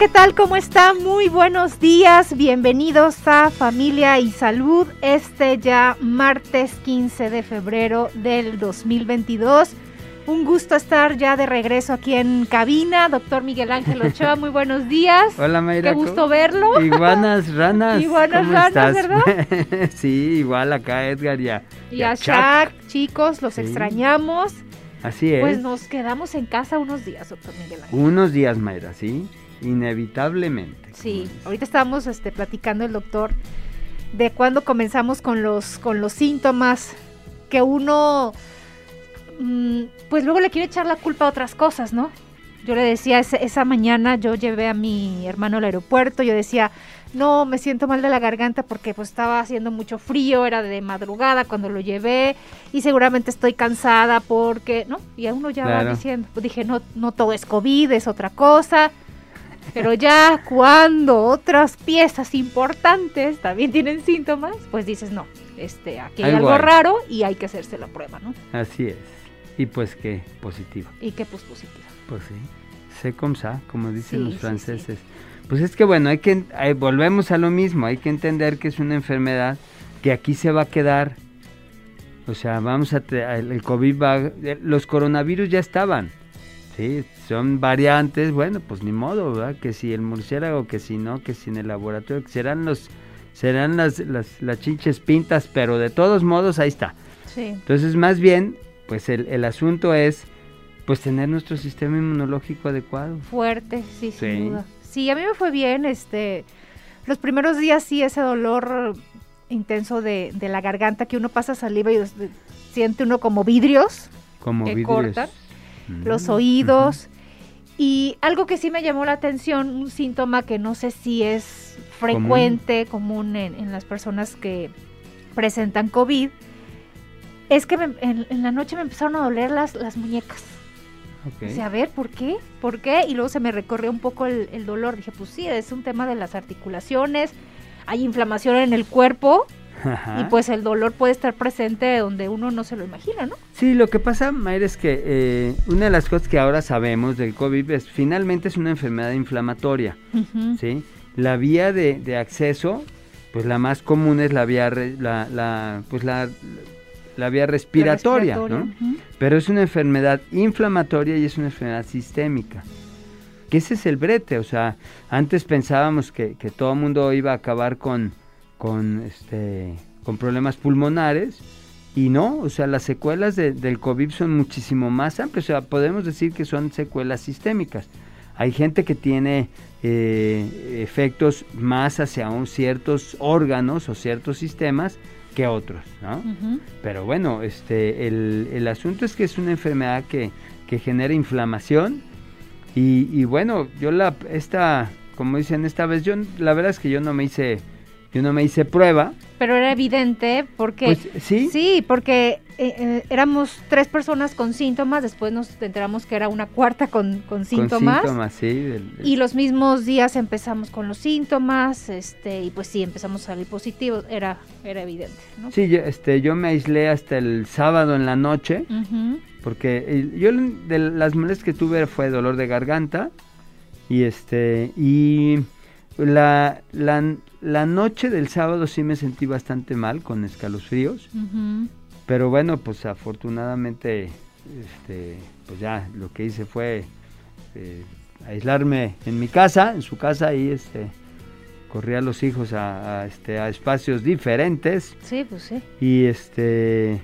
¿Qué tal? ¿Cómo está? Muy buenos días. Bienvenidos a Familia y Salud. Este ya martes 15 de febrero del 2022. Un gusto estar ya de regreso aquí en cabina. Doctor Miguel Ángel Ochoa, muy buenos días. Hola Mayra. Qué gusto verlo. Iguanas, ranas. Iguanas, ¿Cómo ranas, estás? ¿verdad? sí, igual acá Edgar ya. Y a Shaq, chicos, los Sí. extrañamos. Así es. Pues nos quedamos en casa unos días, doctor Miguel Ángel. Unos días, Mayra, ¿sí? Inevitablemente. Sí, ahorita estábamos este, platicando el doctor de cuando comenzamos con los, con los síntomas que uno, mm, pues luego le quiere echar la culpa a otras cosas, ¿no? Yo le decía, esa mañana yo llevé a mi hermano al aeropuerto, yo decía, no, me siento mal de la garganta porque pues estaba haciendo mucho frío, era de madrugada cuando lo llevé y seguramente estoy cansada porque, ¿no? Y a uno ya va diciendo, pues dije, no, no todo es COVID, es otra cosa. Pero ya cuando otras piezas importantes también tienen síntomas, pues dices, no, este, aquí hay Algo raro y hay que hacerse la prueba, ¿no? Así es. Y pues qué, positivo. Y que pues positivo. Pues sí. C'est comme ça, como dicen Sí, los sí, franceses. Pues es que bueno, hay que eh, volvemos a lo mismo, hay que entender que es una enfermedad que aquí se va a quedar. O sea, vamos a el COVID va eh, los coronavirus ya estaban. Sí, son variantes, bueno, pues ni modo, ¿verdad? Que si el murciélago, que si no, que si en el laboratorio, que serán los serán las las, las chinches pintas, pero de todos modos ahí está. Sí. Entonces, más bien, pues el, el asunto es pues tener nuestro sistema inmunológico adecuado. Fuerte, sí, sin Sí. duda. Sí, a mí me fue bien, este, los primeros días sí, ese dolor intenso de, de la garganta que uno pasa saliva y siente uno como vidrios, Como Que vidrios. cortan Mm, los oídos. Y algo que sí me llamó la atención, un síntoma que no sé si es frecuente, común, en, en las personas que presentan COVID, es que me- en, en la noche me empezaron a doler las, las muñecas. ujú, ok. O sea, a ver, ¿por qué? ¿Por qué? Y luego se me recorrió un poco el, el dolor. Dije, pues sí, es un tema de las articulaciones, hay inflamación en el cuerpo Ajá. y pues el dolor puede estar presente donde uno no se lo imagina, ¿no? Sí, lo que pasa, Mayra, es que eh, una de las cosas que ahora sabemos del COVID es finalmente es una enfermedad inflamatoria. ¿sí? La vía de, de acceso, pues la más común es la vía, re- la, la, pues la, la vía respiratoria, La ¿no? Pero es una enfermedad inflamatoria y es una enfermedad sistémica. Que ese es el brete, o sea, antes pensábamos que, que todo el mundo iba a acabar con, con, este, con problemas pulmonares y no, o sea, las secuelas de- del COVID son muchísimo más amplias, o sea, podemos decir que son secuelas sistémicas. Hay gente que tiene eh, efectos más hacia un- ciertos órganos o ciertos sistemas que otros, ¿no? Pero bueno, este, el, el asunto es que es una enfermedad que, que genera inflamación y, y bueno, yo la, esta, como dicen esta vez, yo la verdad es que yo no me hice, yo no me hice prueba, Pero era evidente porque... pues sí, Sí, porque eh, eh, éramos tres personas con síntomas, después nos enteramos que era una cuarta con, con con síntomas. síntomas, sí, del- del- Y los mismos días empezamos con los síntomas, este, y pues sí, empezamos a salir positivos, era, era evidente, ¿no? sí, yo, este, yo me aislé hasta el sábado en la noche, porque eh, yo de las molestias que tuve fue dolor de garganta y este y la, la, la noche del sábado sí me sentí bastante mal con escalofríos. Pero bueno pues afortunadamente este pues ya lo que hice fue eh, aislarme en mi casa en su casa y este corrí a los hijos a, a, este a espacios diferentes. Sí, pues sí. y este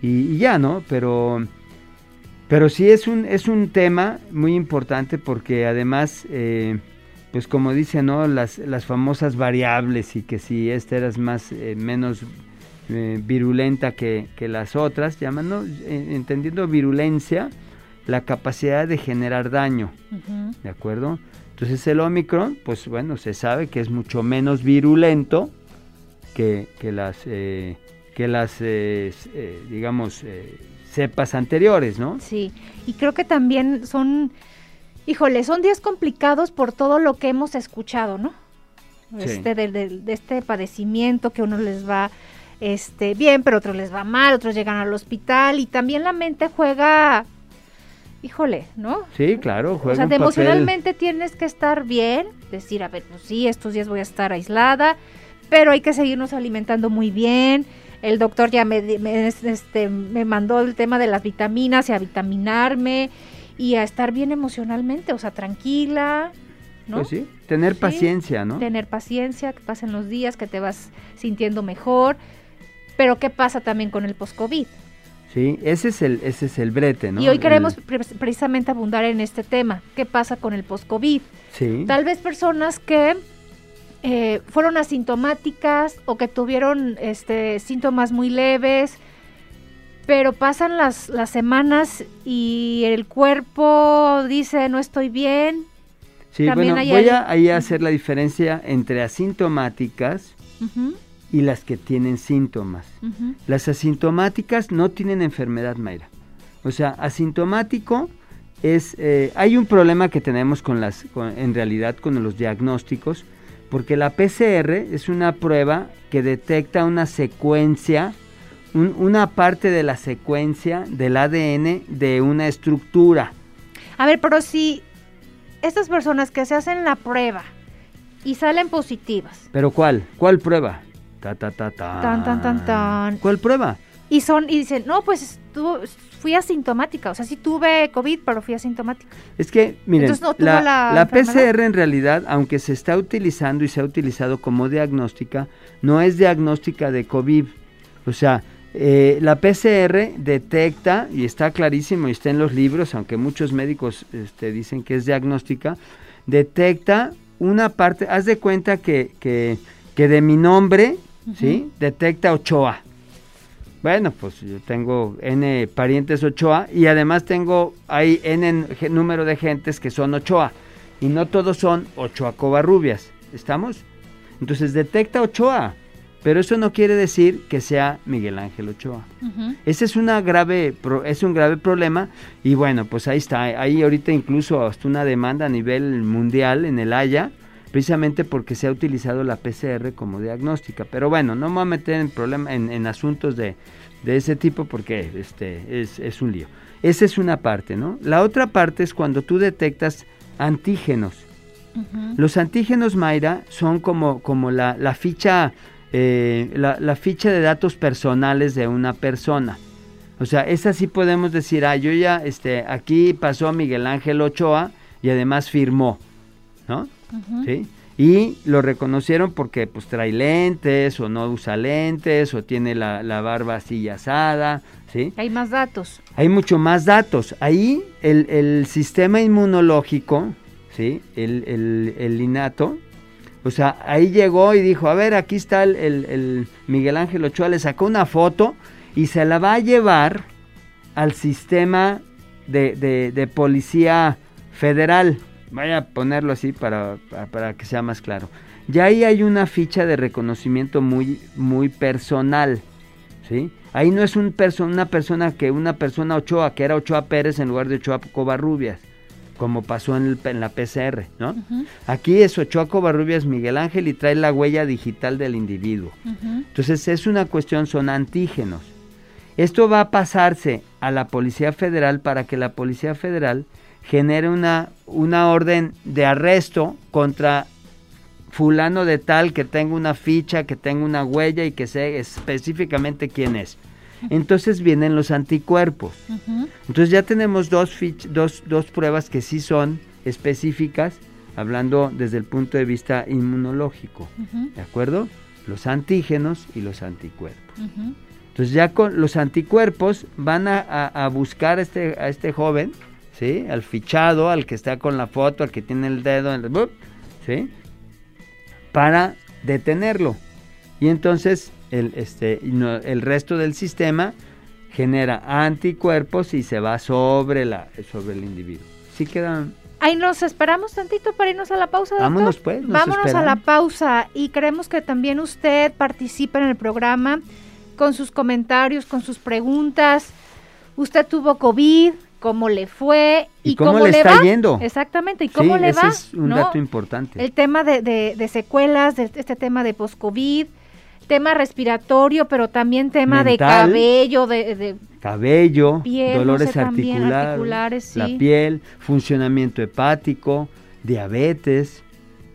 y, y ya no pero pero sí es un es un tema muy importante porque además eh, pues como dice no las las famosas variables y que si esta eras más eh, menos eh, virulenta que, que las otras llaman ¿no? Eh, entendiendo virulencia la capacidad de generar daño. ¿de acuerdo? Entonces el Omicron, pues bueno, se sabe que es mucho menos virulento que, que las, eh, que las eh, eh, digamos, cepas anteriores, ¿no? Sí, y creo que también son, híjole, son días complicados por todo lo que hemos escuchado, ¿no? Este, de, de, este padecimiento que uno les va este, bien, pero otros les va mal, otros llegan al hospital y también la mente juega híjole, ¿no? Sí, claro, juega O sea, emocionalmente tienes que estar bien, decir, a ver, pues sí, estos días voy a estar aislada, pero hay que seguirnos alimentando muy bien. El doctor ya me, este, me mandó el tema de las vitaminas y a vitaminarme y a estar bien emocionalmente, o sea, tranquila, ¿no? Pues sí, tener paciencia, ¿no? Tener paciencia, que pasen los días, que te vas sintiendo mejor. Pero ¿qué pasa también con el post-COVID? Sí, ese es el, ese es el brete, ¿no? Y hoy queremos precisamente abundar en este tema. ¿Qué pasa con el post-COVID? Sí. Tal vez personas que eh, fueron asintomáticas o que tuvieron este, síntomas muy leves, pero pasan las, las semanas y el cuerpo dice no estoy bien. Sí, bueno, voy a ahí hacer la diferencia entre asintomáticas y las que tienen síntomas. Las asintomáticas no tienen enfermedad, Mayra. O sea, asintomático es... Eh, hay un problema que tenemos con las, en realidad con los diagnósticos, porque la PCR es una prueba que detecta una secuencia, una parte de la secuencia del ADN de una estructura. A ver, pero si estas personas que se hacen la prueba y salen positivas. ¿Pero cuál? ¿Cuál prueba? Ta, ta, ta, Tan, tan, tan, tan. ¿Cuál prueba? Y son, y dicen, no, pues fui asintomática. O sea, sí tuve COVID, pero fui asintomática. Es que, miren, la, PCR en realidad, aunque se está utilizando y se ha utilizado como diagnóstica, no es diagnóstica de COVID. O sea, eh, la PCR detecta, y está clarísimo, y está en los libros, aunque muchos médicos este, dicen que es diagnóstica, detecta una parte, haz de cuenta que, que, que de mi nombre ¿sí? Detecta Ochoa. Bueno, pues yo tengo N parientes Ochoa y además tengo hay N número de gentes que son Ochoa y no todos son Ochoa Covarrubias. ¿Estamos? Entonces detecta Ochoa, pero eso no quiere decir que sea Miguel Ángel Ochoa. Ese es una grave es un grave problema y bueno, pues ahí está, ahí ahorita incluso hasta una demanda a nivel mundial en el Haya precisamente porque se ha utilizado la PCR como diagnóstica. Pero bueno, no me voy a meter en, problema, en, asuntos de, ese tipo porque este, es, un lío. Esa es una parte, ¿no? La otra parte es cuando tú detectas antígenos. Los antígenos, Mayra, son como, como la, ficha, eh, la, ficha de datos personales de una persona. O sea, esa sí podemos decir, ah, yo ya, este, aquí pasó Miguel Ángel Ochoa y además firmó, ¿no? ¿sí? Y lo reconocieron porque pues trae lentes o no usa lentes o tiene la, barba así asada, ¿sí? Hay más datos. Hay mucho más datos. Ahí el, sistema inmunológico, ¿sí? El, el, el, innato, o sea, ahí llegó y dijo, a ver, aquí está el, Miguel Ángel Ochoa, le sacó una foto y se la va a llevar al sistema de, de, policía federal, Vaya a ponerlo así para, para, que sea más claro. Ya ahí hay una ficha de reconocimiento muy, muy personal. ¿sí? Ahí no es un una persona que una persona Ochoa, que era Ochoa Pérez en lugar de Ochoa Covarrubias, como pasó en, la PCR, ¿no? Aquí es Ochoa Covarrubias Miguel Ángel y trae la huella digital del individuo. Entonces es una cuestión, son antígenos. Esto va a pasarse a la Policía Federal para que la Policía Federal genere una, una orden de arresto contra fulano de tal que tenga una ficha, que tenga una huella y que sé específicamente quién es. Entonces vienen los anticuerpos. Entonces ya tenemos dos, dos, dos pruebas que sí son específicas, hablando desde el punto de vista inmunológico. ¿De acuerdo? Los antígenos y los anticuerpos. Entonces ya con los anticuerpos van a, a buscar este, a este joven ¿sí? Al fichado, al que está con la foto, al que tiene el dedo, en el, ¿sí? Para detenerlo. Y entonces el, este, el resto del sistema genera anticuerpos y se va sobre, la, sobre el individuo. ¿Sí queda Ahí nos esperamos tantito para irnos a la pausa. Doctor? Vámonos pues. Vámonos a la pausa y queremos que también usted participe en el programa con sus comentarios, con sus preguntas. Usted tuvo COVID, cómo le fue y, cómo, le, está va? yendo. Exactamente, y cómo le ese va. es un dato importante. El tema de, de, de secuelas, de este tema de post-COVID, tema respiratorio, pero también tema Mental. de cabello, de, de Cabello, Piel, no dolores sé, articulares, articulares, sí. la piel, funcionamiento hepático, diabetes.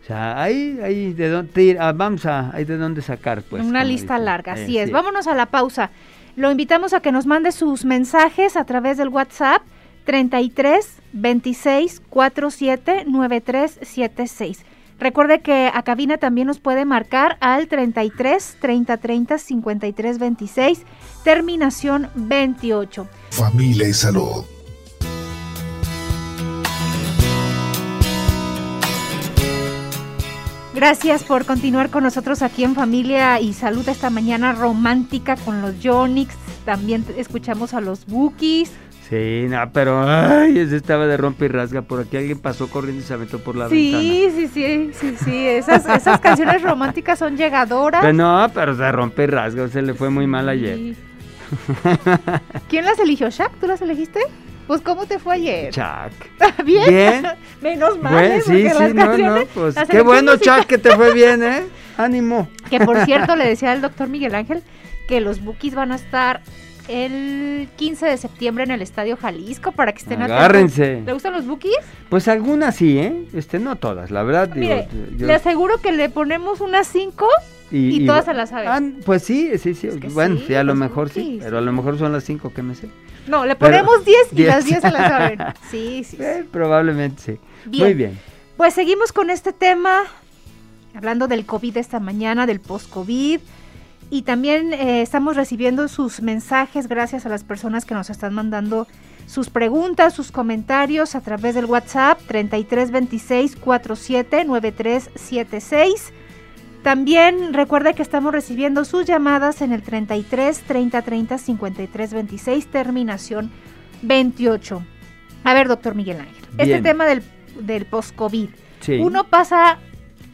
O sea, ahí, ahí de dónde ir, ah, vamos a, hay de dónde sacar, pues. una lista larga, Eh, así es. sí. Vámonos a la pausa. Lo invitamos a que nos mande sus mensajes a través del WhatsApp 33 26 47 93 76. Recuerde que a cabina también nos puede marcar al 33 30 30 53 26, terminación 28. Familia y salud. Gracias por continuar con nosotros aquí en Familia y Salud esta mañana romántica con los Yonix. También escuchamos a los Bookies. Sí, no, pero ay, ese estaba de rompe y rasga. Por aquí alguien pasó corriendo y se aventó por la Sí, ventana. sí, sí, sí, sí. Esas, esas canciones románticas son llegadoras. Pero no, pero se rompe y rasga, se le fue muy mal ayer. Sí. ¿Quién las eligió, Shaq? ¿Tú las elegiste? Pues, ¿cómo te fue ayer? Chuck. ¿Bien? Bien. Menos mal, Bueno, ¿eh? sí, Porque sí, las no, no, pues las qué bueno, Chuck, que te fue bien, ¿eh? Ánimo. Que por cierto, le decía al doctor Miguel Ángel que los Bookies van a estar el 15 de septiembre en el Estadio Jalisco para que estén atentos. Agárrense. ¿Le gustan los Bookies? Pues algunas sí, ¿eh? Este, no todas, la verdad. digo, Mire, yo- le aseguro que le ponemos unas 5 y todas se las saben. Ah, pues sí, sí, sí. Es que bueno, sí, sí, a lo mejor sí, pero a lo mejor son las cinco que me sé. No, le ponemos 10 y las 10 10. se las saben. Sí, sí. sí. Eh, probablemente sí. Bien. Muy bien. Pues seguimos con este tema, hablando del COVID esta mañana, del post-COVID. Y también eh, estamos recibiendo sus mensajes gracias a las personas que nos están mandando sus preguntas, sus comentarios a través del WhatsApp 3326 47 9376. También recuerde que estamos recibiendo sus llamadas en el 33 30 30 53 26, terminación 28. A ver, doctor Miguel Ángel, este tema del, del post-COVID. Sí. Uno pasa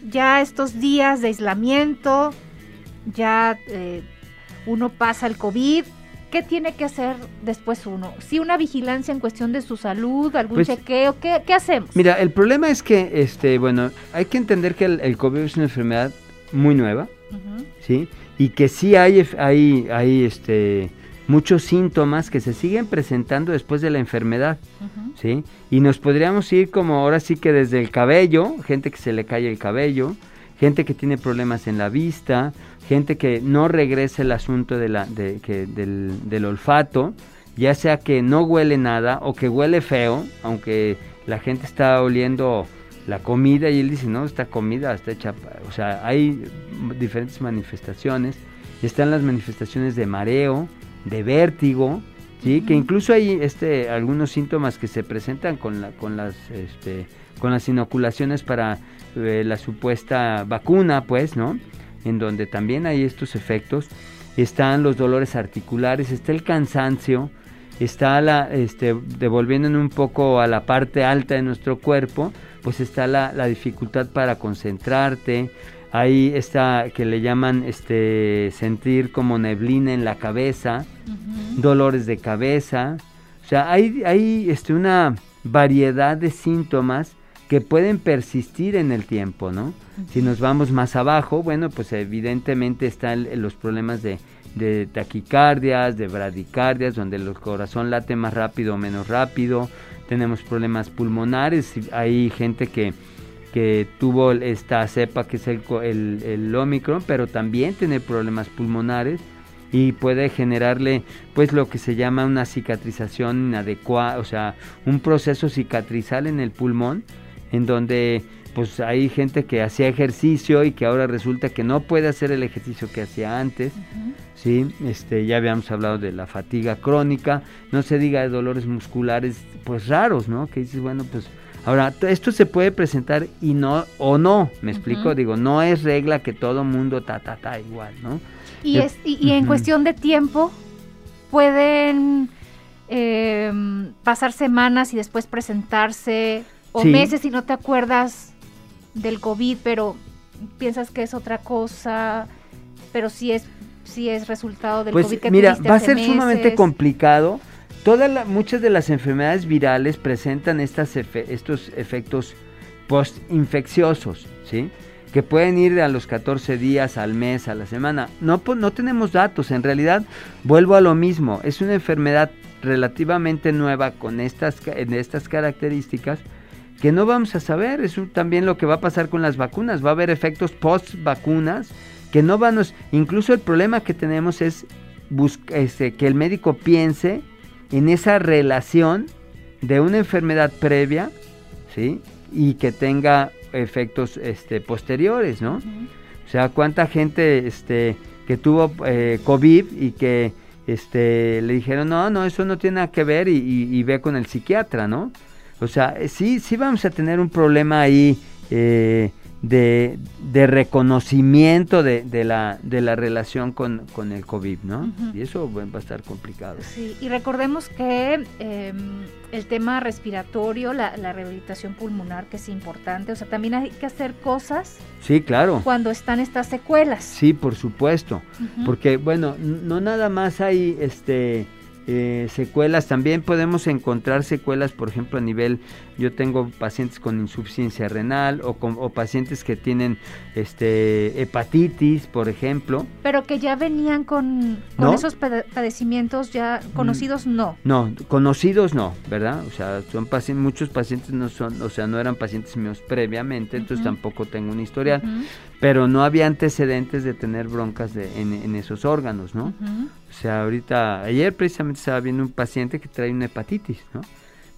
ya estos días de aislamiento, ya eh, uno pasa el COVID. ¿Qué tiene que hacer después uno? Si una vigilancia en cuestión de su salud, algún Pues, chequeo, ¿qué, qué hacemos? Mira, el problema es que, este, bueno, hay que entender que el, el COVID es una enfermedad muy nueva, ¿sí? Y que sí hay, hay, hay este, muchos síntomas que se siguen presentando después de la enfermedad. ¿sí? Y nos podríamos ir como ahora sí que desde el cabello, gente que se le cae el cabello, gente que tiene problemas en la vista, gente que no regresa el asunto de la, de, que, del, del olfato, ya sea que no huele nada o que huele feo, aunque la gente está oliendo la comida y él dice, no, esta comida está hecha, pa-". o sea, hay diferentes manifestaciones, están las manifestaciones de mareo, de vértigo, ¿sí? que incluso hay este, algunos síntomas que se presentan con, la, con, las, este, con las inoculaciones para eh, la supuesta vacuna, pues, ¿no? En donde también hay estos efectos. Están los dolores articulares, está el cansancio, está la, este, devolviéndonos un poco a la parte alta de nuestro cuerpo, pues está la, la dificultad para concentrarte, ahí está que le llaman este sentir como neblina en la cabeza, dolores de cabeza, o sea, hay, hay este, una variedad de síntomas que pueden persistir en el tiempo, ¿no? Si nos vamos más abajo, bueno, pues evidentemente están los problemas de, de taquicardias, de bradicardias, donde el corazón late más rápido o menos rápido. Tenemos problemas pulmonares. Hay gente que, que tuvo esta cepa que es el, el, el Omicron, pero también tiene problemas pulmonares y puede generarle pues lo que se llama una cicatrización inadecuada, o sea, un proceso cicatrizal en el pulmón en donde pues hay gente que hacía ejercicio y que ahora resulta que no puede hacer el ejercicio que hacía antes. ¿sí? Este, ya habíamos hablado de la fatiga crónica, no se diga de dolores musculares pues raros, ¿no? Que dices, bueno, pues ahora esto se puede presentar y no o no, me explico, digo, no es regla que todo mundo ta ta ta igual, ¿no? Y, es, y, y en cuestión de tiempo, pueden eh, pasar semanas y después presentarse o Sí. meses y no te acuerdas del COVID, pero piensas que es otra cosa, pero sí es sí es resultado del Pues COVID que mira, va a ser sumamente complicado. Todas la- muchas de las enfermedades virales presentan estas efe- estos efectos postinfecciosos, ¿sí? Que pueden ir a los 14 días, al mes, a la semana. No, po- no tenemos datos. En realidad, vuelvo a lo mismo. Es una enfermedad relativamente nueva con estas, en estas características que no vamos a saber. Es también lo que va a pasar con las vacunas. Va a haber efectos post vacunas que no van a... Incluso el problema que tenemos es busca- este, que el médico piense en esa relación de una enfermedad previa, ¿sí? Y que tenga efectos este, posteriores, ¿no? O sea, cuánta gente este, que tuvo eh, COVID y que este, le dijeron, no, no, eso no tiene nada que ver y, y- y ve con el psiquiatra, ¿no? O sea, eh, sí, sí vamos a tener un problema ahí eh, de, de reconocimiento de, de la, de la relación con, con el COVID, ¿no? Y eso va a estar complicado. Sí, y recordemos que eh, el tema respiratorio, la, la rehabilitación pulmonar, que es importante, o sea, también hay que hacer cosas Sí, claro. cuando están estas secuelas. Sí, por supuesto. Porque, bueno, no nada más hay este eh, secuelas, también podemos encontrar secuelas, por ejemplo, a nivel, yo tengo pacientes con insuficiencia renal o, con, o pacientes que tienen este hepatitis, por ejemplo. Pero que ya venían con, con ¿No? Mm. esos pade- padecimientos ya conocidos, no. No, conocidos no, ¿verdad? O sea, son pacientes, muchos pacientes no son, o sea, no eran pacientes míos previamente, entonces tampoco tengo un historial, pero no había antecedentes de tener broncas de, en, en esos órganos, ¿no? O sea, ahorita, ayer precisamente estaba viendo un paciente que trae una hepatitis, ¿no?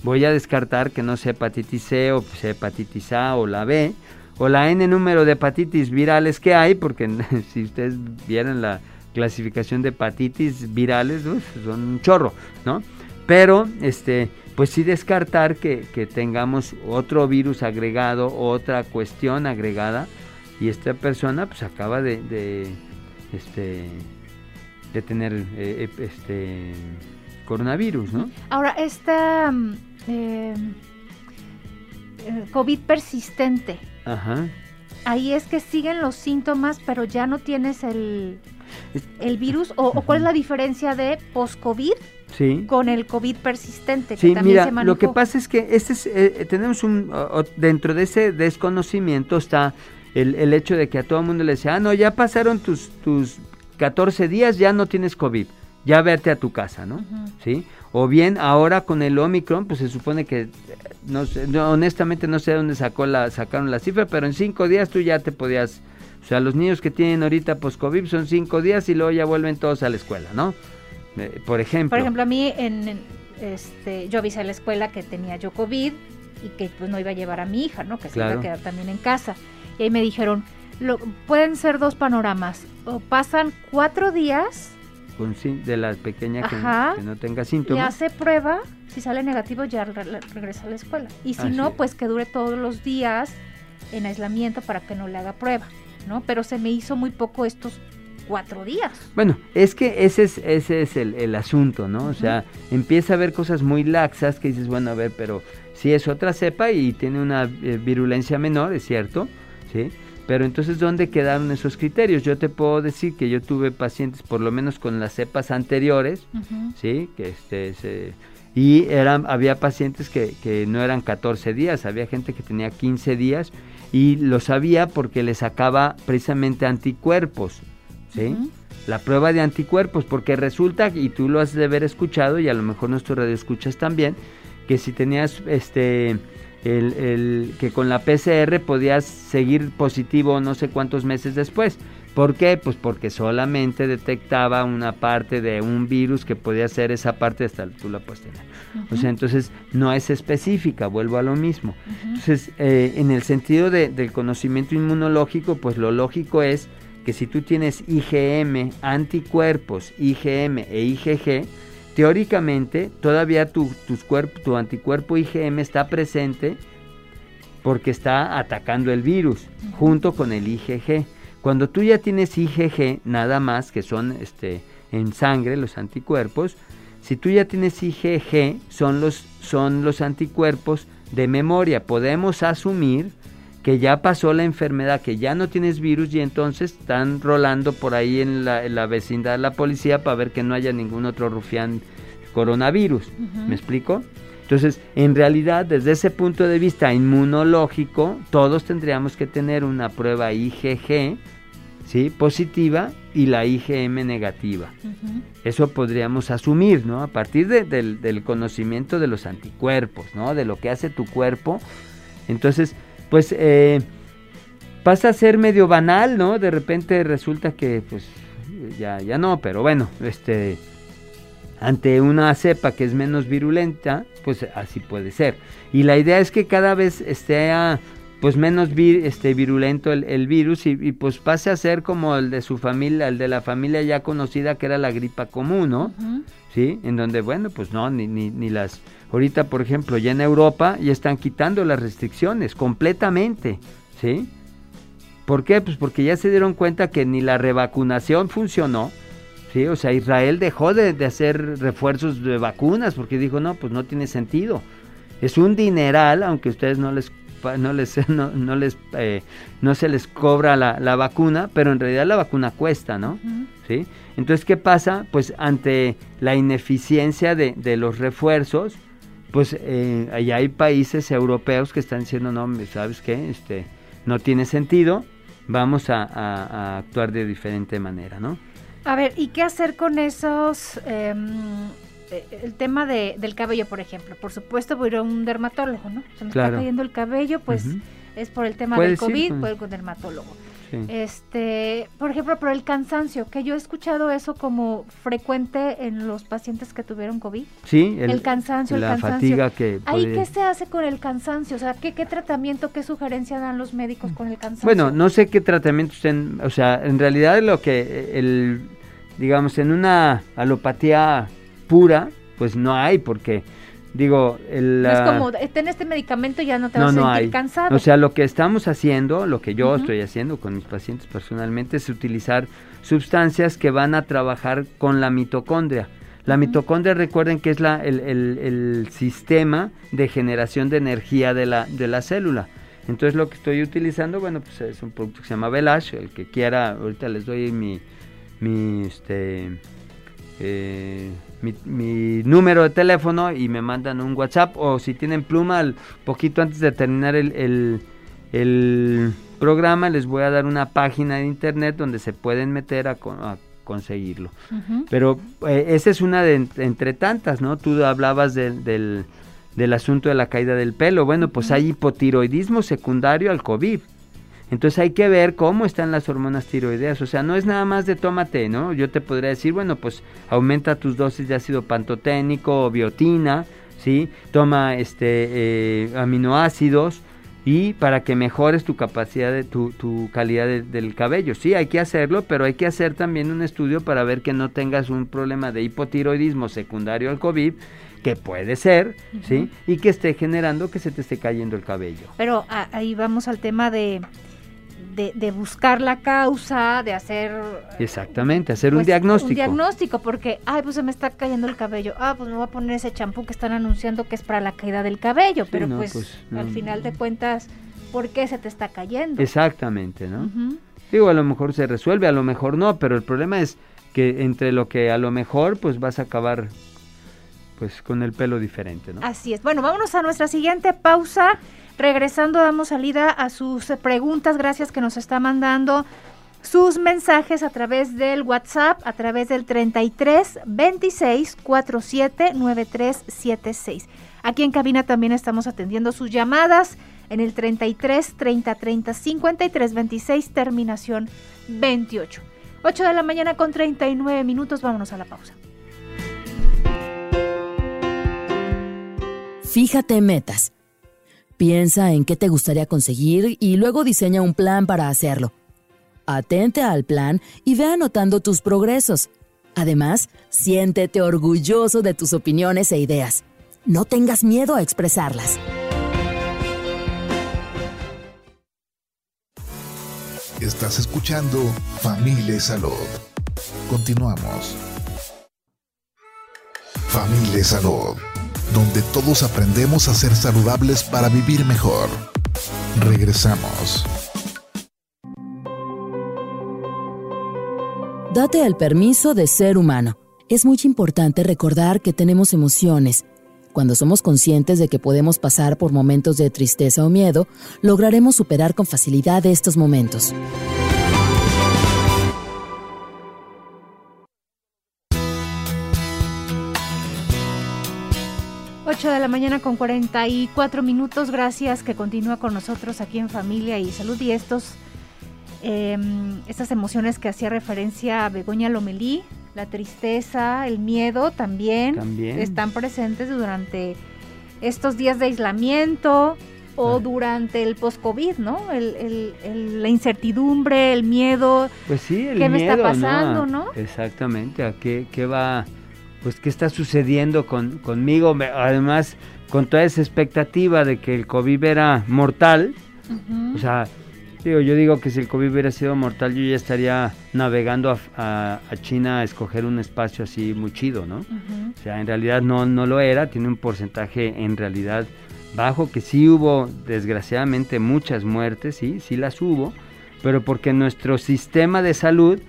Voy a descartar que no sea hepatitis C o sea hepatitis A o la B o la N número de hepatitis virales que hay, porque si ustedes vieran la clasificación de hepatitis virales, son un chorro, ¿no? Pero, este, pues sí descartar que, que tengamos otro virus agregado, otra cuestión agregada, y esta persona pues acaba de, de, este, de tener eh, este coronavirus, ¿no? Ahora, esta mm, eh, eh, COVID persistente, Ajá. ahí es que siguen los síntomas, pero ya no tienes el, el virus, o, o cuál es la diferencia de post-COVID Sí. con el COVID persistente, que Sí, también mira, se manejó. lo que pasa es que este es, eh, tenemos un, o- dentro de ese desconocimiento está el, el hecho de que a todo el mundo le decía, ah, no, ya pasaron tus, tus 14 días, ya no tienes COVID, ya vete a tu casa, ¿no? ¿Sí? O bien ahora con el Omicron, pues se supone que, eh, no sé, no, honestamente no sé dónde sacó la, sacaron la cifra, pero en cinco días tú ya te podías, o sea, los niños que tienen ahorita post-COVID son cinco días y luego ya vuelven todos a la escuela, ¿no? Eh, por ejemplo. Por ejemplo, a mí, en, este, yo avisé a la escuela que tenía yo COVID y que pues no iba a llevar a mi hija, ¿no? Que se iba a quedar también en casa. Y ahí me dijeron, lo, pueden ser dos panoramas. O pasan cuatro días, con de la pequeña que, Ajá. que no tenga síntomas. hace prueba, si sale negativo ya re- re- regresa a la escuela. Y si Así no, es. pues que dure todos los días en aislamiento para que no le haga prueba, ¿no? Pero se me hizo muy poco estos cuatro días. Bueno, es que ese es, ese es el, el asunto, ¿no? O sea, empieza a haber cosas muy laxas que dices, bueno, a ver, pero si es otra cepa y tiene una eh, virulencia menor, es cierto, ¿sí? Pero entonces, ¿dónde quedaron esos criterios? Yo te puedo decir que yo tuve pacientes, por lo menos con las cepas anteriores. ¿sí? Que este, se- y eran, había pacientes que, que no eran 14 días, había gente que tenía 15 días y lo sabía porque le sacaba precisamente anticuerpos, ¿sí? La prueba de anticuerpos, porque resulta, y tú lo has de haber escuchado, y a lo mejor nuestro radio escuchas también, que si tenías este el, el- que con la PCR podías seguir positivo no sé cuántos meses después. ¿Por qué? Pues porque solamente detectaba una parte de un virus que podía ser esa parte hasta tú la puedes tener. O sea, entonces no es específica, vuelvo a lo mismo. Entonces, eh, en el sentido de- del conocimiento inmunológico, pues lo lógico es que si tú tienes IgM, anticuerpos, IgM e IgG, teóricamente todavía tu, tus cuerp- tu anticuerpo IgM está presente porque está atacando el virus junto con el IgG. Cuando tú ya tienes IgG, nada más que son este, en sangre los anticuerpos, si tú ya tienes IgG, son los, son los anticuerpos de memoria. Podemos asumir que ya pasó la enfermedad, que ya no tienes virus y entonces están rolando por ahí en la, vecindad de la policía para ver que no haya ningún otro rufián coronavirus. ¿Me explico? Entonces, en realidad, desde ese punto de vista inmunológico, todos tendríamos que tener una prueba IgG, ¿sí? Positiva y la IgM negativa. Eso podríamos asumir, ¿no? A partir del, del, conocimiento de los anticuerpos, ¿no? De lo que hace tu cuerpo. Entonces, pues eh, pasa a ser medio banal, ¿no? De repente resulta que pues ya, ya no, pero bueno, este ante una cepa que es menos virulenta, pues así puede ser. Y la idea es que cada vez esté pues menos este, virulento el, virus y, pues pase a ser como el de su familia, el de la familia ya conocida que era la gripa común, ¿no? ¿Sí? En donde, bueno, pues no, ni, ni, ni las Ahorita, por ejemplo, ya en Europa ya están quitando las restricciones completamente, ¿sí? ¿Por qué? Pues porque ya se dieron cuenta que ni la revacunación funcionó, ¿sí? O sea, Israel dejó de, hacer refuerzos de vacunas porque dijo, no, pues no tiene sentido. Es un dineral, aunque ustedes no les no les no, les eh, no se les cobra la, vacuna, pero en realidad la vacuna cuesta, ¿no? ¿Sí? Entonces, ¿qué pasa? Pues ante la ineficiencia de, de los refuerzos, pues eh, allá hay países europeos que están diciendo, no, ¿sabes qué? Este, no tiene sentido, vamos a, actuar de diferente manera, ¿no? A ver, ¿y qué hacer con esos... Em, eh, el tema de, del cabello, por ejemplo. Por supuesto, voy a ir a un dermatólogo, ¿no? Se me está cayendo el cabello, pues es por el tema del COVID, voy a ir con dermatólogo. Este, por ejemplo, por el cansancio, que yo he escuchado eso como frecuente en los pacientes que tuvieron COVID. Sí, el, cansancio, la fatiga que ¿Ahí qué se hace con el cansancio? O sea, ¿qué, ¿qué tratamiento, qué sugerencia dan los médicos con el cansancio? Bueno, no sé qué tratamiento estén, o sea, en realidad lo que el digamos en una alopatía pura, pues no hay porque Digo, el, no es como, ten este medicamento y ya no te vas a sentir cansado. O sea, lo que estamos haciendo, lo que yo estoy haciendo con mis pacientes personalmente es utilizar sustancias que van a trabajar con la mitocondria. La mitocondria, recuerden que es la, el, el, sistema de generación de energía de la, de la célula. Entonces lo que estoy utilizando, bueno, pues es un producto que se llama Velash, el que quiera, ahorita les doy mi, mi este, eh, mi, número de teléfono y me mandan un WhatsApp o si tienen pluma, al poquito antes de terminar el, el, programa les voy a dar una página de internet donde se pueden meter a, conseguirlo. Pero eh, esa es una de entre tantas, ¿no? Tú hablabas del, del, asunto de la caída del pelo. Bueno, pues hay hipotiroidismo secundario al COVID. Entonces hay que ver cómo están las hormonas tiroideas. O sea, no es nada más de tómate, ¿no? Yo te podría decir, bueno, pues aumenta tus dosis de ácido pantoténico o biotina, ¿sí? Toma este, eh, aminoácidos y para que mejores tu capacidad de tu, tu calidad del cabello. Sí, hay que hacerlo, pero hay que hacer también un estudio para ver que no tengas un problema de hipotiroidismo secundario al COVID que puede ser, ¿sí? Y que esté generando que se te esté cayendo el cabello. Pero ahí vamos al tema de de, buscar la causa, de hacer... Exactamente, hacer un pues, diagnóstico. Un diagnóstico, porque, ay, pues se me está cayendo el cabello. Ah, pues me voy a poner ese champú que están anunciando que es para la caída del cabello, pero pues, pues al final de cuentas, ¿por qué se te está cayendo? Exactamente, ¿no? Digo, a lo mejor se resuelve, a lo mejor no, pero el problema es que entre lo que a lo mejor pues vas a acabar pues con el pelo diferente, ¿no? Así es. Bueno, vámonos a nuestra siguiente pausa. Regresando damos salida a sus preguntas, gracias que nos está mandando sus mensajes a través del WhatsApp, a través del 33 26 47 93 76. Aquí en cabina también estamos atendiendo sus llamadas en el 33 30 30 53 26, terminación 28. 8 de la mañana con 39 minutos, vámonos a la pausa. Fíjate metas Piensa en qué te gustaría conseguir y luego diseña un plan para hacerlo. Atente al plan y ve anotando tus progresos. Además, siéntete orgulloso de tus opiniones e ideas. No tengas miedo a expresarlas. Estás escuchando Familia Salud. Continuamos. Familia Salud donde todos aprendemos a ser saludables para vivir mejor. Regresamos. Date el permiso de ser humano. Es muy importante recordar que tenemos emociones. Cuando somos conscientes de que podemos pasar por momentos de tristeza o miedo, lograremos superar con facilidad estos momentos. 8 de la mañana con 44 minutos. Gracias que continúa con nosotros aquí en Familia y Salud. Y estos, em, estas emociones que hacía referencia a Begoña Lomelí, la tristeza, el miedo también, están presentes durante estos días de aislamiento o durante el post-COVID, ¿no? la incertidumbre, el miedo. Pues sí, el ¿Qué me está pasando, no? Exactamente, ¿a qué, qué va pues qué está sucediendo con, conmigo, además con toda esa expectativa de que el COVID era mortal, o sea, digo, yo digo que si el COVID hubiera sido mortal yo ya estaría navegando a, China a escoger un espacio así muy chido, ¿no? O sea, en realidad no, no lo era, tiene un porcentaje en realidad bajo, que sí hubo desgraciadamente muchas muertes, sí, sí las hubo, pero porque nuestro sistema de salud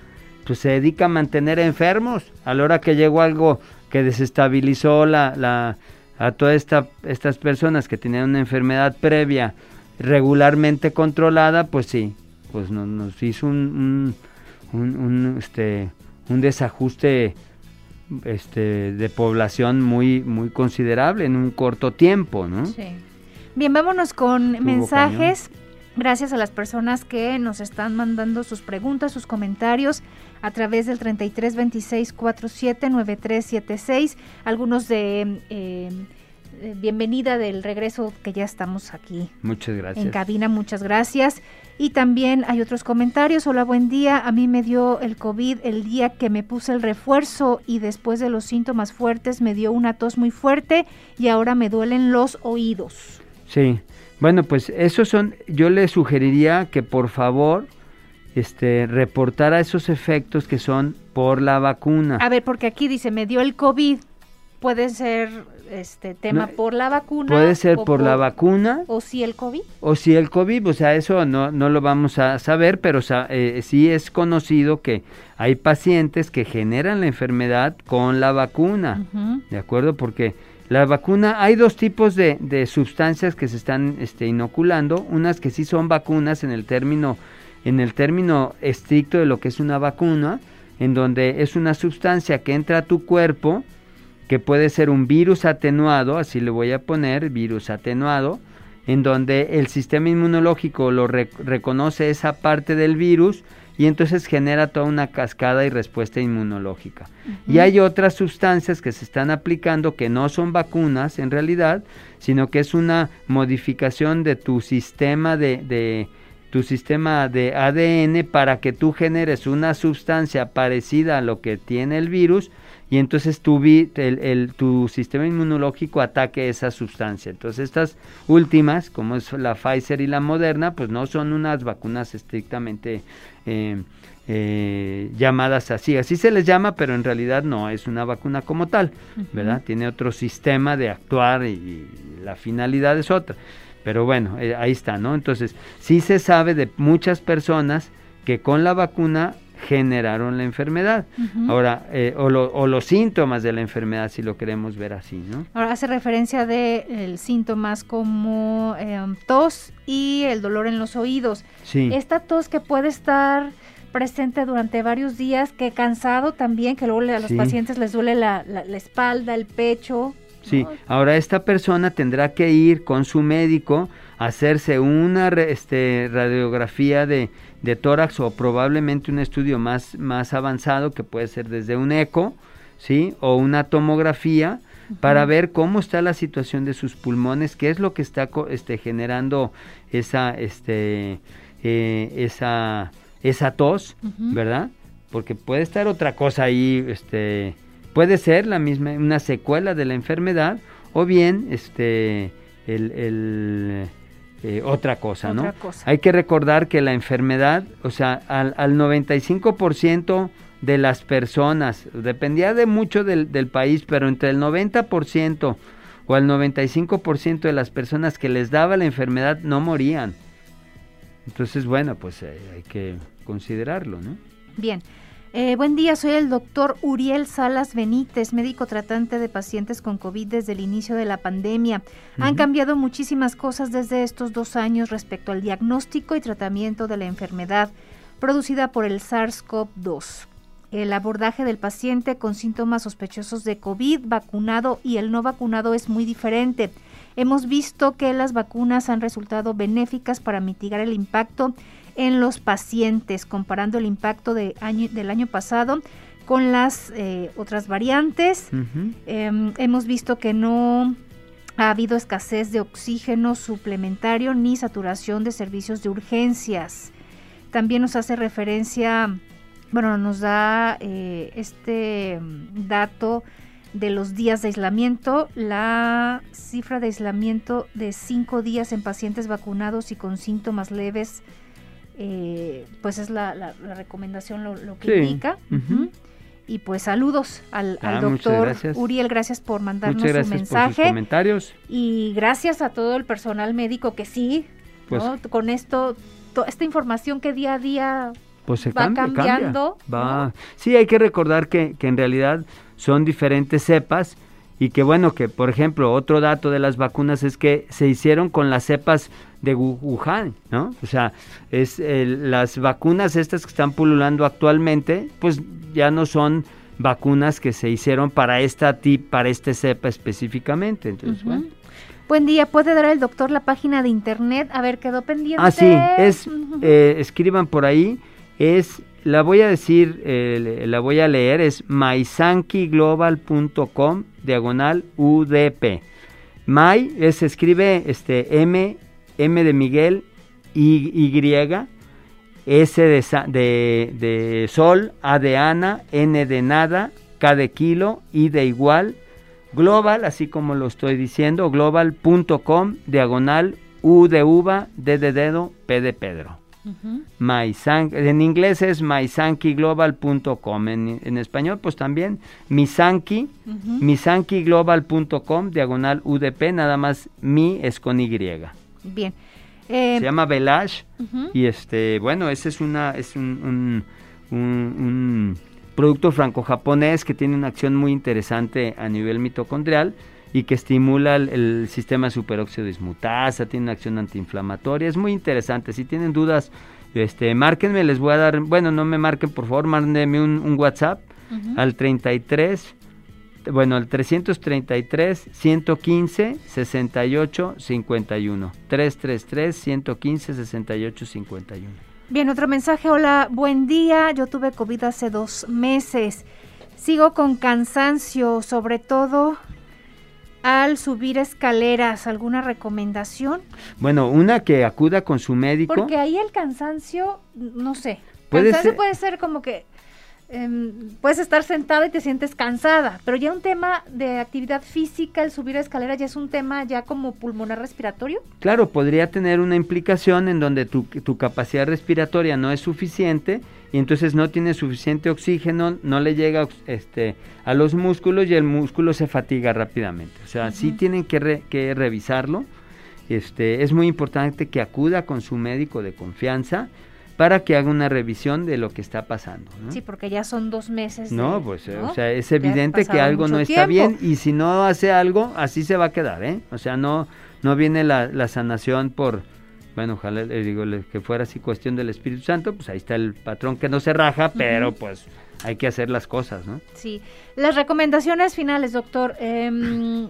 pues se dedica a mantener enfermos. A la hora que llegó algo que desestabilizó la, la, a todas esta, estas personas que tenían una enfermedad previa regularmente controlada, pues sí, pues nos hizo un, un, este, un desajuste este, de población muy, muy considerable en un corto tiempo, ¿no? Sí. Bien, vámonos con mensajes. Gracias a las personas que nos están mandando sus preguntas, sus comentarios a través del 33 26 47 9376. Algunos de eh, eh, bienvenida del regreso que ya estamos aquí. Muchas gracias. En cabina, muchas gracias. Y también hay otros comentarios. Hola, buen día. A mí me dio el COVID el día que me puse el refuerzo y después de los síntomas fuertes me dio una tos muy fuerte y ahora me duelen los oídos. Sí. Bueno, pues esos son, yo le sugeriría que por favor este, reportara esos efectos que son por la vacuna. A ver, porque aquí dice, me dio el COVID, puede ser este tema por la vacuna. Puede ser por, la vacuna. O si el COVID. O si el COVID, o sea, eso no, no lo vamos a saber, pero eh, sí es conocido que hay pacientes que generan la enfermedad con la vacuna, ¿de acuerdo? Porque la vacuna, hay dos tipos de, de sustancias que se están este, inoculando, unas que sí son vacunas en el término en el término estricto de lo que es una vacuna, en donde es una sustancia que entra a tu cuerpo, que puede ser un virus atenuado, así le voy a poner, virus atenuado, en donde el sistema inmunológico lo reconoce esa parte del virus y entonces genera toda una cascada y respuesta inmunológica. Y hay otras sustancias que se están aplicando que no son vacunas en realidad, sino que es una modificación de tu sistema de tu sistema de ADN para que tú generes una sustancia parecida a lo que tiene el virus y entonces tu, el, tu sistema inmunológico ataque esa sustancia. Entonces estas últimas, como es la Pfizer y la Moderna, pues no son unas vacunas estrictamente eh, eh, llamadas así. Así se les llama, pero en realidad no es una vacuna como tal, ¿verdad? Tiene otro sistema de actuar y la finalidad es otra. Pero bueno, eh, ahí está, ¿no? Entonces, sí se sabe de muchas personas que con la vacuna generaron la enfermedad. Ahora, eh, o, los síntomas de la enfermedad, si lo queremos ver así, ¿no? Ahora hace referencia de síntomas como em, tos y el dolor en los oídos. Sí. Esta tos que puede estar presente durante varios días, que cansado también, que luego a los pacientes les duele la, la, la espalda, el pecho, Sí, ahora esta persona tendrá que ir con su médico hacerse una este, radiografía de, de, tórax o probablemente un estudio más, más avanzado que puede ser desde un eco, ¿sí? O una tomografía para ver cómo está la situación de sus pulmones, qué es lo que está este, generando esa, este, eh, esa, esa tos, ¿verdad? Porque puede estar otra cosa ahí, este, Puede ser la misma, una secuela de la enfermedad o bien este, el, eh, otra cosa, ¿no? Hay que recordar que la enfermedad, o sea, al, al 95% de las personas, dependía de mucho del, del, país, pero entre el 90% o al 95% de las personas que les daba la enfermedad no morían. Entonces, bueno, pues eh, hay que considerarlo, ¿no? Bien. Eh, buen día, soy el doctor Uriel Salas Benítez, médico tratante de pacientes con COVID desde el inicio de la pandemia. Han cambiado muchísimas cosas desde estos dos años respecto al diagnóstico y tratamiento de la enfermedad producida por el SARS-CoV-2. El abordaje del paciente con síntomas sospechosos de COVID, vacunado y el no vacunado es muy diferente. Hemos visto que las vacunas han resultado benéficas para mitigar el impacto en los pacientes, comparando el impacto de año, del año pasado con las eh, otras variantes. Em, hemos visto que no ha habido escasez de oxígeno suplementario ni saturación de servicios de urgencias. También nos hace referencia, bueno, nos da eh, este dato de los días de aislamiento, la cifra de aislamiento de cinco días en pacientes vacunados y con síntomas leves eh, pues es la, recomendación lo, que indica. Y pues saludos al, ah, doctor Uriel, gracias por mandarnos su mensaje. comentarios. Y gracias a todo el personal médico que sí, pues con esto, esta información que día a día pues se va cambiando. Va. Sí, hay que recordar que, que en realidad son diferentes cepas y que bueno, que por ejemplo, otro dato de las vacunas es que se hicieron con las cepas de Wuhan, ¿no? O sea, es las vacunas estas que están pululando actualmente, pues ya no son vacunas que se hicieron para esta tip, para este cepa específicamente. Entonces, bueno. Buen día, ¿puede dar el doctor la página de internet? A ver, quedó pendiente. Ah, sí, es, eh, escriban por ahí, es, la voy a decir, eh, la voy a leer, es maisankiglobal.com, diagonal UDP. Mai, se escribe este, M M de Miguel, Y, y S de, de, Sol, A de Ana, N de nada, K de kilo, I de igual, global, así como lo estoy diciendo, global.com, diagonal, U de uva, D de dedo, P de Pedro. en inglés es mysankiglobal.com, en, en español pues también misanki, misankiglobal.com, diagonal UDP, nada más mi es con Y. Bien. Se eh, llama Velash y este, bueno, ese es una es un, un, producto franco-japonés que tiene una acción muy interesante a nivel mitocondrial y que estimula el, sistema superóxido dismutasa, tiene una acción antiinflamatoria, es muy interesante. Si tienen dudas, este, márquenme, les voy a dar, bueno, no me marquen, por favor, mándenme un, un WhatsApp al 33 bueno, el 333 115 68 51. 333 115 68 51. Bien, otro mensaje. Hola, buen día. Yo tuve COVID hace dos meses. Sigo con cansancio, sobre todo al subir escaleras. ¿Alguna recomendación? Bueno, una que acuda con su médico. Porque ahí el cansancio, no sé. Cansancio puede ser como que Em, puedes estar sentada y te sientes cansada, pero ya un tema de actividad física, el subir a escalera ya es un tema ya como pulmonar respiratorio. Claro, podría tener una implicación en donde tu, tu capacidad respiratoria no es suficiente y entonces no tiene suficiente oxígeno, no le llega este, a los músculos y el músculo se fatiga rápidamente. O sea, sí tienen que, que revisarlo. Este, es muy importante que acuda con su médico de confianza para que haga una revisión de lo que está pasando. Sí, porque ya son dos meses. no, pues, o sea, es evidente que algo no está bien y si no hace algo, así se va a quedar, ¿eh? O sea, no, no viene la, sanación por, bueno, ojalá le digo que fuera así cuestión del Espíritu Santo, pues ahí está el patrón que no se raja, pero pues hay que hacer las cosas, ¿no? Sí. Las recomendaciones finales, doctor. Em,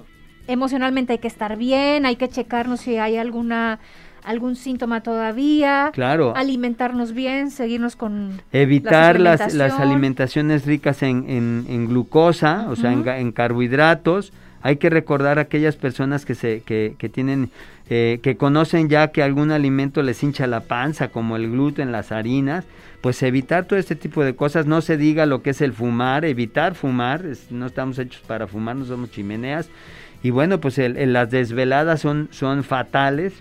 emocionalmente hay que estar bien, hay que checarnos si hay alguna algún síntoma todavía. Claro. Alimentarnos bien, seguirnos con. Evitar las, las alimentaciones ricas en, en, glucosa, o sea, en, carbohidratos. Hay que recordar a aquellas personas que, se, que, que tienen, eh, que conocen ya que algún alimento les hincha la panza, como el gluten, las harinas, pues evitar todo este tipo de cosas. No se diga lo que es el fumar, evitar fumar. no estamos hechos para fumar, no somos chimeneas. Y bueno, pues las desveladas son, son fatales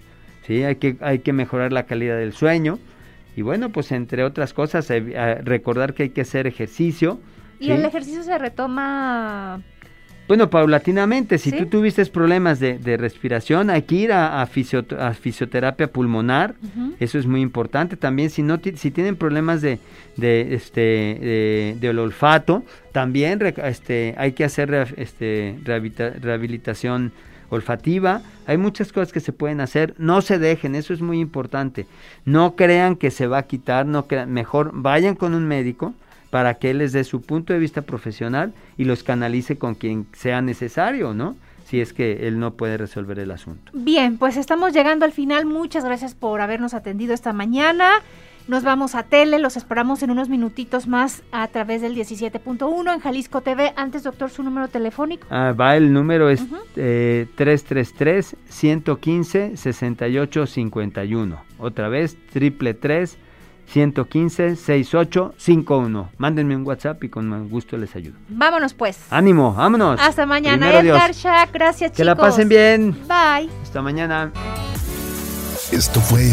¿sí? Hay que, hay que mejorar la calidad del sueño y bueno, pues entre otras cosas, eh, recordar que hay que hacer ejercicio. ¿Y el ejercicio se retoma Bueno, paulatinamente, si ¿Sí? tú tuviste problemas de, de respiración, hay que ir a, a fisio- a fisioterapia pulmonar, eso es muy importante. También si no si tienen problemas de, de, este de, del olfato, también este, hay que hacer este, rehabilita- rehabilitación olfativa. Hay muchas cosas que se pueden hacer. No se dejen, eso es muy importante. No crean que se va a quitar, no crean, mejor vayan con un médico para que él les dé su punto de vista profesional y los canalice con quien sea necesario, ¿no? Si es que él no puede resolver el asunto. Bien, pues estamos llegando al final. Muchas gracias por habernos atendido esta mañana. Nos vamos a tele, los esperamos en unos minutitos más a través del 17.1 en Jalisco TV. Antes, doctor, su número telefónico. Ah, va, el número es Ujú. eh, 333-115-6851. Otra vez, triple 115-6851. Mándenme un WhatsApp y con gusto les ayudo. Vámonos pues. ánimo, vámonos. Hasta mañana, Primero. Edgar Shack. Gracias, Que chicos. la pasen bien. Bye. Hasta mañana. Esto fue